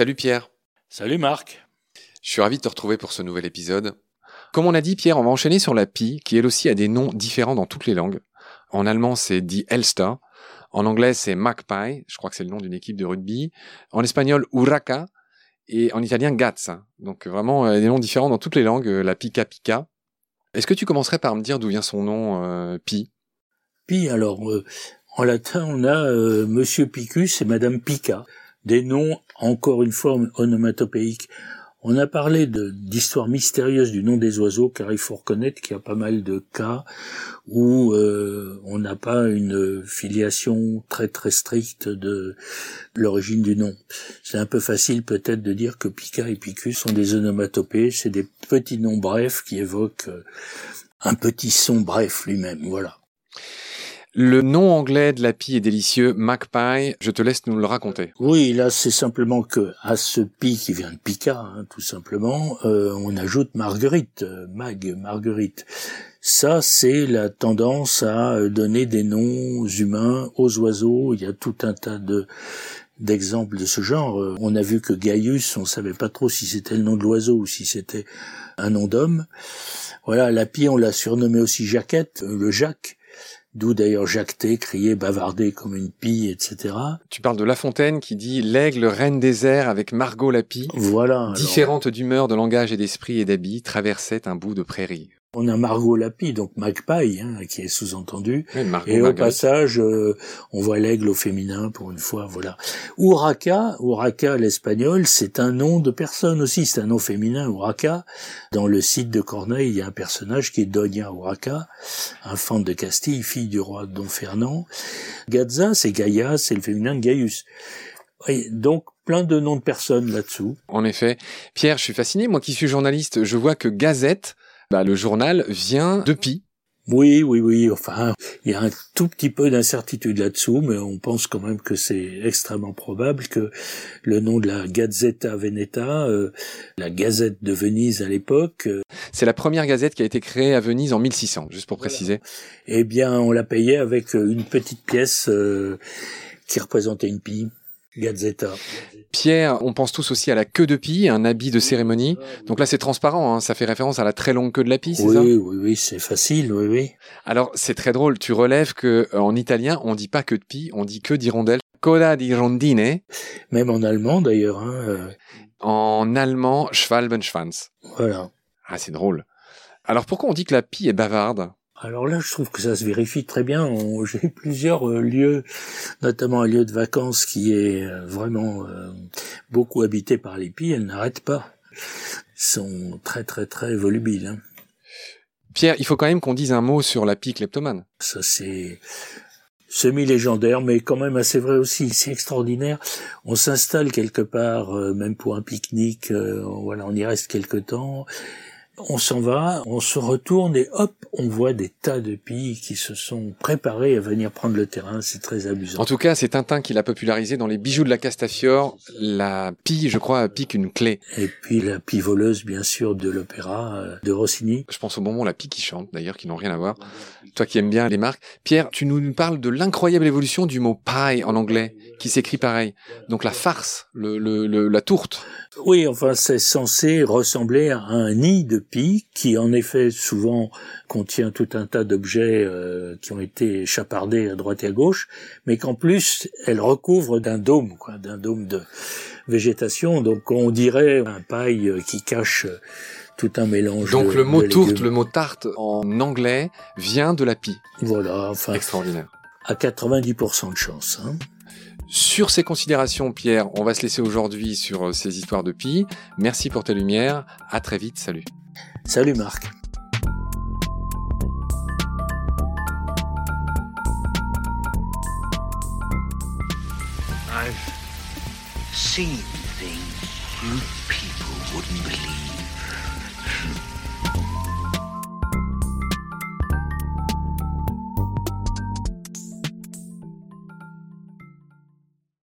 Salut Pierre. Salut Marc. Je suis ravi de te retrouver pour ce nouvel épisode. Comme on a dit Pierre, on va enchaîner sur la pie, qui elle aussi a des noms différents dans toutes les langues. En allemand, c'est dit Elster. En anglais, c'est Magpie. Je crois que c'est le nom d'une équipe de rugby. En espagnol, Huraca. Et en italien, Gazza. Donc vraiment euh, des noms différents dans toutes les langues. euh, La Pika Pika. Est-ce que tu commencerais par me dire d'où vient son nom, euh, Pi? Puis alors, euh, en latin, on a euh, Monsieur Picus et Madame Pica. Des noms, encore une fois, onomatopéiques. On a parlé d'histoires mystérieuses du nom des oiseaux, car il faut reconnaître qu'il y a pas mal de cas où euh, on n'a pas une filiation très très stricte de l'origine du nom. C'est un peu facile peut-être de dire que Pica et Picus sont des onomatopées, c'est des petits noms brefs qui évoquent euh, un petit son bref lui-même, voilà. Le nom anglais de la pie est délicieux, Magpie. Je te laisse nous le raconter. Oui, là, c'est simplement que à ce pi qui vient de Pica, hein, tout simplement, euh, on ajoute Marguerite, euh, Mag, Marguerite. Ça, c'est la tendance à euh, donner des noms humains aux oiseaux. Il y a tout un tas de d'exemples de ce genre. Euh, On a vu que Gaius, on savait pas trop si c'était le nom de l'oiseau ou si c'était un nom d'homme. Voilà, la pie, on l'a surnommé aussi Jacquette, euh, le Jacques. D'où d'ailleurs jacter, crier, bavarder comme une pie, etc. Tu parles de La Fontaine qui dit l'aigle reine des airs avec Margot la pie. Voilà. alors. Différente d'humeur, de langage et d'esprit et d'habit, traversait un bout de prairie. On a Margot Lapi, donc Magpie, hein, qui est sous-entendu. Oui, Et au passage, euh, on voit l'aigle au féminin pour une fois, voilà. Urraca, Urraca l'espagnol, c'est un nom de personne aussi, c'est un nom féminin, Urraca. Dans le site de Corneille, il y a un personnage qui est Doña Urraca, infante de Castille, fille du roi Don Fernand. Gazza, c'est Gaïa, c'est le féminin de Gaius. Oui, donc plein de noms de personnes là-dessous. En effet. Pierre, je suis fasciné. Moi qui suis journaliste, je vois que Gazette, bah, le journal, vient de Pi. Oui, oui, oui. Enfin, il y a un tout petit peu d'incertitude là-dessous, mais on pense quand même que c'est extrêmement probable que le nom de la Gazzetta Veneta, euh, la Gazette de Venise à l'époque, euh, C'est la première gazette qui a été créée à Venise en 1600, juste pour préciser. eh bien, on la payait avec une petite pièce euh, qui représentait une pie. Gazzetta. Pierre, on pense tous aussi à la queue de Pi, un habit de cérémonie. Donc là, c'est transparent, hein, ça fait référence à la très longue queue de la Pie, c'est Oui, ça? Oui, oui, c'est facile, oui, oui. Alors, c'est très drôle, tu relèves que euh, en italien, on dit pas queue de Pi, on dit queue d'hirondelle. Coda di rondine. Même en allemand d'ailleurs. Hein, euh, En allemand, Schwalbenschwanz. voilà. Ah, c'est drôle. Alors, pourquoi on dit que la Pie est bavarde? Alors là, je trouve que ça se vérifie très bien. J'ai plusieurs euh, lieux, notamment un lieu de vacances qui est euh, vraiment euh, beaucoup habité par les pies. Elles n'arrêtent pas. Ils sont très très très volubiles. hein. Pierre, il faut quand même qu'on dise un mot sur la Pie kleptomane. Ça c'est semi-légendaire, mais quand même assez vrai aussi. C'est extraordinaire. On s'installe quelque part, même pour un pique-nique. voilà, on y reste quelque temps. On s'en va, on se retourne et hop, on voit des tas de pies qui se sont préparés à venir prendre le terrain. C'est très amusant. En tout cas, c'est Tintin qui l'a popularisé dans les bijoux de la Castafiore. La Pie, je crois, pique une clé. Et puis la pie voleuse, bien sûr, de l'opéra euh, de Rossini. Je pense au bonbon La Pie qui chante, d'ailleurs, qui n'ont rien à voir. Toi qui aimes bien les marques. Pierre, tu nous parles de l'incroyable évolution du mot pie en anglais, qui s'écrit pareil. Donc la farce, le, le, le- la tourte. Oui, enfin, c'est censé ressembler à un nid de qui, en effet, souvent contient tout un tas d'objets euh, qui ont été chapardés à droite et à gauche, mais qu'en plus, elle recouvre d'un dôme, quoi, d'un dôme de végétation. Donc, on dirait un paille qui cache tout un mélange. Donc de- le mot tourte, le mot tarte en anglais vient de la pie. Voilà, enfin, Extraordinaire. à 90% de chance. Hein. Sur ces considérations, Pierre, on va se laisser aujourd'hui sur euh, ces histoires de pie. Merci pour tes lumières. À très vite. Salut. Salut Marc. I've seen things you people wouldn't believe.